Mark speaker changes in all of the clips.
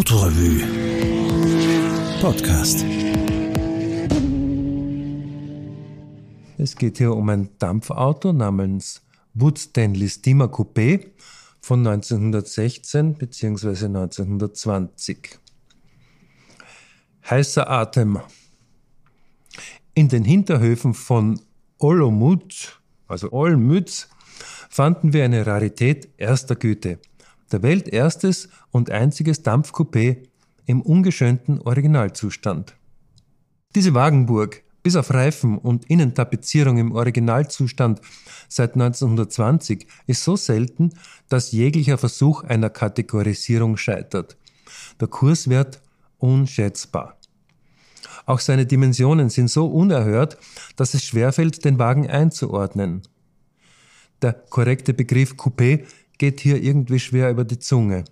Speaker 1: Autorevue Podcast.
Speaker 2: Es geht hier um ein Dampfauto namens Wood Stanley Steamer Coupé von 1916 bzw. 1920. Heißer Atem. In den Hinterhöfen von Olomouc, also Olmütz, fanden wir eine Rarität erster Güte. Der welterstes und einziges Dampfcoupé im ungeschönten Originalzustand. Diese Wagenburg, bis auf Reifen und Innentapezierung im Originalzustand seit 1920, ist so selten, dass jeglicher Versuch einer Kategorisierung scheitert. Der Kurswert unschätzbar. Auch seine Dimensionen sind so unerhört, dass es schwerfällt, den Wagen einzuordnen. Der korrekte Begriff Coupé geht hier irgendwie schwer über die Zunge.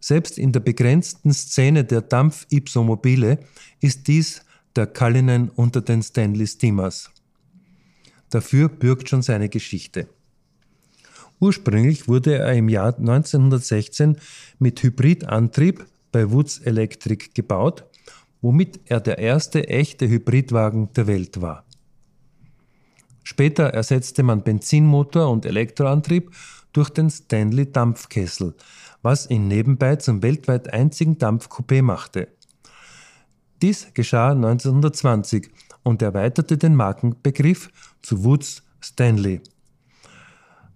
Speaker 2: Selbst in der begrenzten Szene der Dampf-Ipsomobile ist dies der Cullinan unter den Stanley Steamers. Dafür bürgt schon seine Geschichte. Ursprünglich wurde er im Jahr 1916 mit Hybridantrieb bei Woods Electric gebaut, womit er der erste echte Hybridwagen der Welt war. Später ersetzte man Benzinmotor und Elektroantrieb durch den Stanley Dampfkessel, was ihn nebenbei zum weltweit einzigen Dampfcoupé machte. Dies geschah 1920 und erweiterte den Markenbegriff zu Woods Stanley.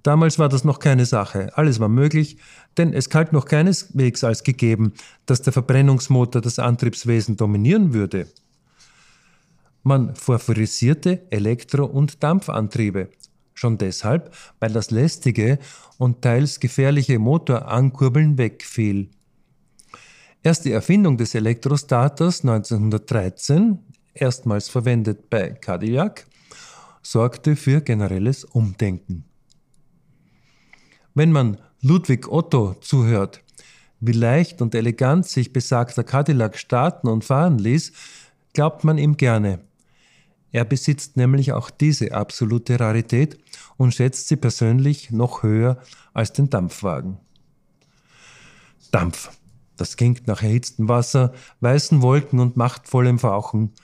Speaker 2: Damals war das noch keine Sache, alles war möglich, denn es galt noch keineswegs als gegeben, dass der Verbrennungsmotor das Antriebswesen dominieren würde. Man favorisierte Elektro- und Dampfantriebe. Schon deshalb, weil das lästige und teils gefährliche Motorankurbeln wegfiel. Erst die Erfindung des Elektrostarters 1913, erstmals verwendet bei Cadillac, sorgte für generelles Umdenken. Wenn man Ludwig Otto zuhört, wie leicht und elegant sich besagter Cadillac starten und fahren ließ, glaubt man ihm gerne. Er besitzt nämlich auch diese absolute Rarität und schätzt sie persönlich noch höher als den Dampfwagen. Dampf. Das klingt nach erhitztem Wasser, weißen Wolken und machtvollem Fauchen.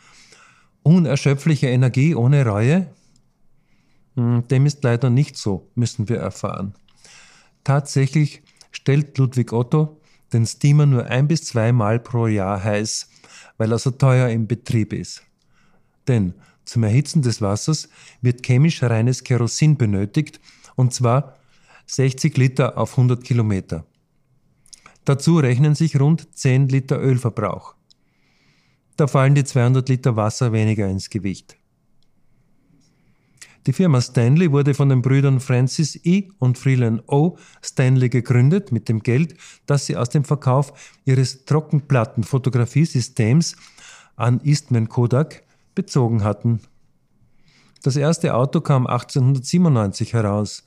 Speaker 2: Unerschöpfliche Energie ohne Reue? Hm, dem ist leider nicht so, müssen wir erfahren. Tatsächlich stellt Ludwig Otto den Steamer nur ein bis zweimal pro Jahr heiß, weil er so teuer im Betrieb ist. Denn zum Erhitzen des Wassers wird chemisch reines Kerosin benötigt, und zwar 60 Liter auf 100 Kilometer. Dazu rechnen sich rund 10 Liter Ölverbrauch. Da fallen die 200 Liter Wasser weniger ins Gewicht. Die Firma Stanley wurde von den Brüdern Francis E. und Freeland O. Stanley gegründet mit dem Geld, das sie aus dem Verkauf ihres Trockenplattenfotografiesystems an Eastman Kodak bezogen hatten. Das erste Auto kam 1897 heraus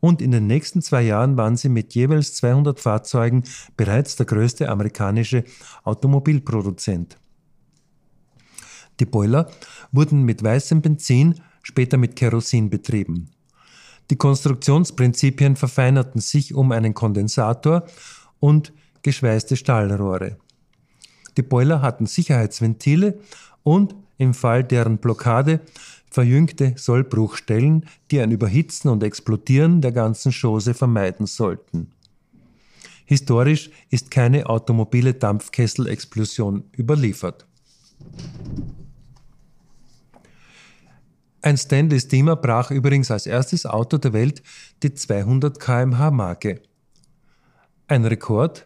Speaker 2: und in den nächsten zwei Jahren waren sie mit jeweils 200 Fahrzeugen bereits der größte amerikanische Automobilproduzent. Die Boiler wurden mit weißem Benzin, später mit Kerosin betrieben. Die Konstruktionsprinzipien verfeinerten sich um einen Kondensator und geschweißte Stahlrohre. Die Boiler hatten Sicherheitsventile und im Fall deren Blockade verjüngte Sollbruchstellen, die ein Überhitzen und Explodieren der ganzen Chose vermeiden sollten. Historisch ist keine automobile Dampfkesselexplosion überliefert. Ein Stanley Steamer brach übrigens als erstes Auto der Welt die 200 kmh Marke. Ein Rekord,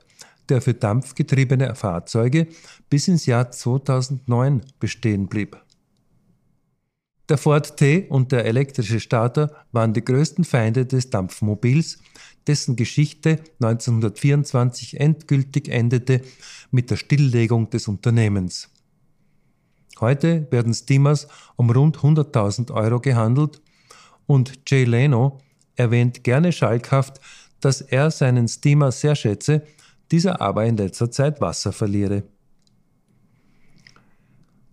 Speaker 2: der für dampfgetriebene Fahrzeuge bis ins Jahr 2009 bestehen blieb. Der Ford T und der elektrische Starter waren die größten Feinde des Dampfmobils, dessen Geschichte 1924 endgültig endete mit der Stilllegung des Unternehmens. Heute werden Steamers um rund 100.000 Euro gehandelt und Jay Leno erwähnt gerne schalkhaft, dass er seinen Steamer sehr schätze, dieser aber in letzter Zeit Wasser verliere.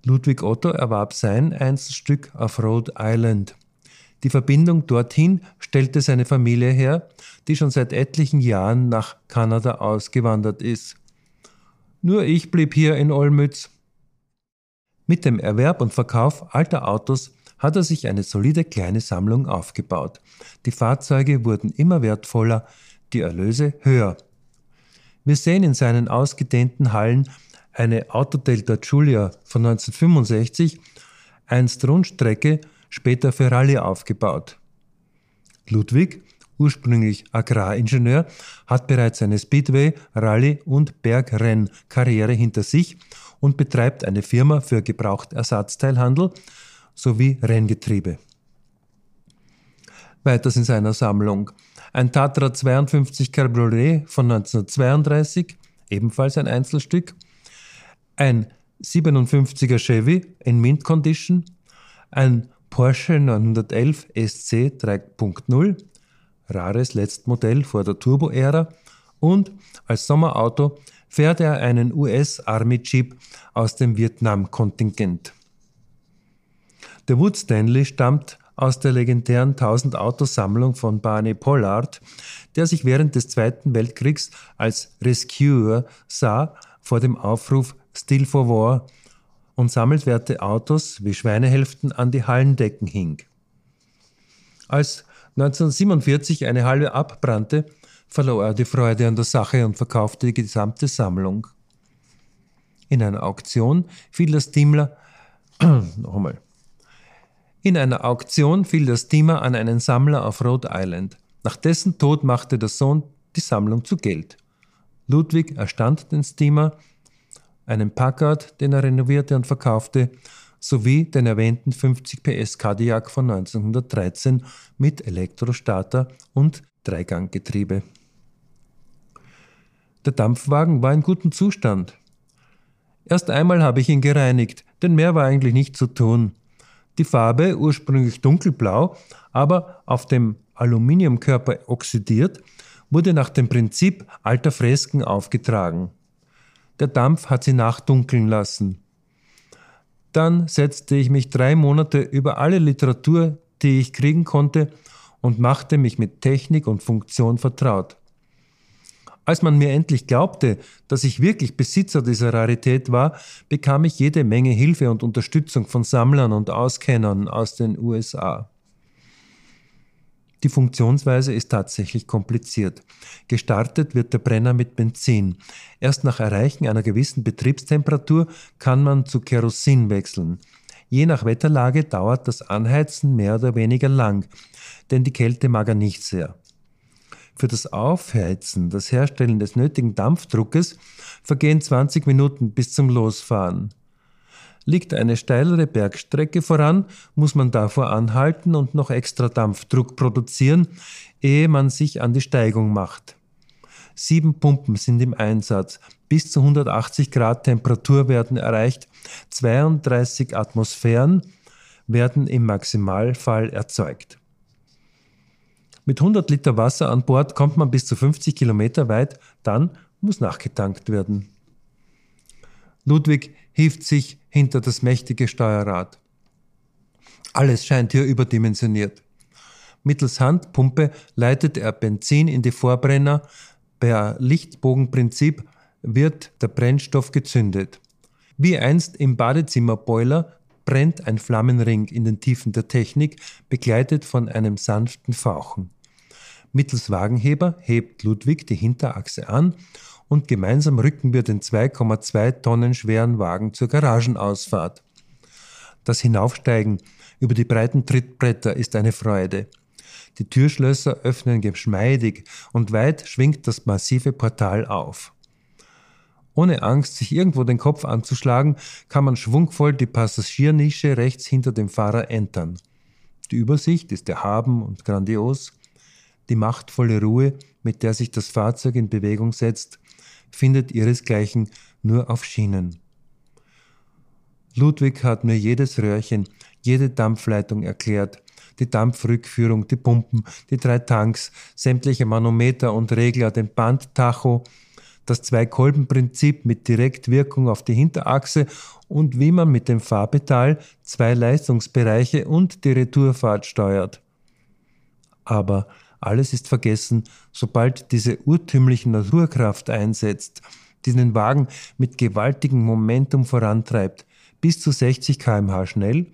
Speaker 2: Ludwig Otto erwarb sein Einzelstück auf Rhode Island. Die Verbindung dorthin stellte seine Familie her, die schon seit etlichen Jahren nach Kanada ausgewandert ist. Nur ich blieb hier in Olmütz. Mit dem Erwerb und Verkauf alter Autos hat er sich eine solide kleine Sammlung aufgebaut. Die Fahrzeuge wurden immer wertvoller, die Erlöse höher. Wir sehen in seinen ausgedehnten Hallen eine Autodelta Giulia von 1965, einst Rundstrecke, später für Rallye aufgebaut. Ludwig, ursprünglich Agraringenieur, hat bereits eine Speedway, Rallye und Bergrennkarriere hinter sich und betreibt eine Firma für Gebrauchtersatzteilhandel sowie Renngetriebe. Weiters in seiner Sammlung. Ein Tatra 52 Cabriolet von 1932, ebenfalls ein Einzelstück, ein 57er Chevy in Mint Condition, ein Porsche 911 SC 3.0, rares Letztmodell vor der Turbo-Ära. Und als Sommerauto fährt er einen US Army Jeep aus dem Vietnam-Kontingent. Der Wood Stanley stammt aus der legendären 1000 Autosammlung von Barney Pollard, der sich während des Zweiten Weltkriegs als Rescuer sah vor dem Aufruf Still for War und sammelwerte Autos wie Schweinehälften an die Hallendecken hing. Als 1947 eine halbe abbrannte, verlor er die Freude an der Sache und verkaufte die gesamte Sammlung. In einer Auktion fiel das Daimler, noch einmal, in einer Auktion fiel der Steamer an einen Sammler auf Rhode Island. Nach dessen Tod machte der Sohn die Sammlung zu Geld. Ludwig erstand den Steamer, einen Packard, den er renovierte und verkaufte, sowie den erwähnten 50 PS Cadillac von 1913 mit Elektrostarter und Dreiganggetriebe. Der Dampfwagen war in gutem Zustand. Erst einmal habe ich ihn gereinigt, denn mehr war eigentlich nicht zu tun. Die Farbe, ursprünglich dunkelblau, aber auf dem Aluminiumkörper oxidiert, wurde nach dem Prinzip alter Fresken aufgetragen. Der Dampf hat sie nachdunkeln lassen. Dann setzte ich mich drei Monate über alle Literatur, die ich kriegen konnte, und machte mich mit Technik und Funktion vertraut. Als man mir endlich glaubte, dass ich wirklich Besitzer dieser Rarität war, bekam ich jede Menge Hilfe und Unterstützung von Sammlern und Auskennern aus den USA. Die Funktionsweise ist tatsächlich kompliziert. Gestartet wird der Brenner mit Benzin. Erst nach Erreichen einer gewissen Betriebstemperatur kann man zu Kerosin wechseln. Je nach Wetterlage dauert das Anheizen mehr oder weniger lang, denn die Kälte mag er nicht sehr. Für das Aufheizen, das Herstellen des nötigen Dampfdruckes vergehen 20 Minuten bis zum Losfahren. Liegt eine steilere Bergstrecke voran, muss man davor anhalten und noch extra Dampfdruck produzieren, ehe man sich an die Steigung macht. Sieben Pumpen sind im Einsatz. Bis zu 180 Grad Temperatur werden erreicht. 32 Atmosphären werden im Maximalfall erzeugt. Mit 100 Liter Wasser an Bord kommt man bis zu 50 Kilometer weit, dann muss nachgetankt werden. Ludwig hieft sich hinter das mächtige Steuerrad. Alles scheint hier überdimensioniert. Mittels Handpumpe leitet er Benzin in die Vorbrenner. Per Lichtbogenprinzip wird der Brennstoff gezündet. Wie einst im Badezimmerboiler brennt ein Flammenring in den Tiefen der Technik, begleitet von einem sanften Fauchen. Mittels Wagenheber hebt Ludwig die Hinterachse an und gemeinsam rücken wir den 2,2 Tonnen schweren Wagen zur Garagenausfahrt. Das Hinaufsteigen über die breiten Trittbretter ist eine Freude. Die Türschlösser öffnen geschmeidig und weit schwingt das massive Portal auf. Ohne Angst, sich irgendwo den Kopf anzuschlagen, kann man schwungvoll die Passagiernische rechts hinter dem Fahrer entern. Die Übersicht ist erhaben und grandios. Die machtvolle Ruhe, mit der sich das Fahrzeug in Bewegung setzt, findet ihresgleichen nur auf Schienen. Ludwig hat mir jedes Röhrchen, jede Dampfleitung erklärt, die Dampfrückführung, die Pumpen, die drei Tanks, sämtliche Manometer und Regler, den Bandtacho, das Zwei-Kolben-Prinzip mit Direktwirkung auf die Hinterachse und wie man mit dem Fahrpedal zwei Leistungsbereiche und die Retourfahrt steuert. Aber alles ist vergessen, sobald diese urtümliche Naturkraft einsetzt, die den Wagen mit gewaltigem Momentum vorantreibt, bis zu 60 km/h schnell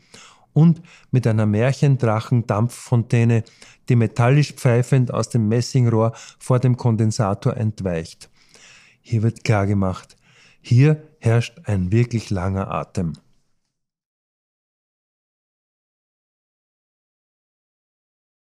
Speaker 2: und mit einer Märchendrachen-Dampffontäne, die metallisch pfeifend aus dem Messingrohr vor dem Kondensator entweicht. Hier wird klar gemacht, hier herrscht ein wirklich langer Atem.